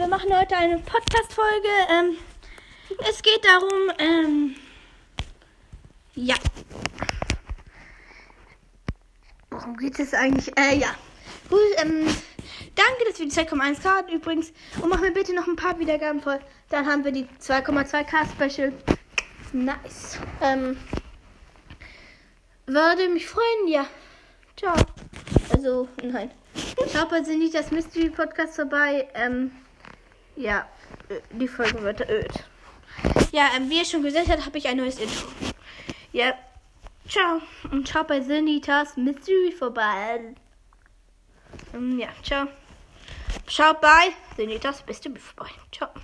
wir machen heute eine Podcast-Folge. Ähm, es geht darum, ähm, ja. Worum geht es eigentlich? Äh, ja. Gut, ähm, danke, dass wir die 2,1k hatten übrigens. Und machen wir bitte noch ein paar Wiedergaben voll. Dann haben wir die 2,2k Special. Nice. Ähm, würde mich freuen, ja. Ciao. Also, nein. Schaut bei das Mystery Podcast vorbei. Ähm, ja, äh, die Folge wird öd. Ja, ähm, wie ihr schon gesagt habt, habe ich ein neues Intro. Ja, ciao. Und schaut bei Sinitas Mystery vorbei. Ähm, ja, ciao. Schaut bei Sinitas Mystery vorbei. Ciao.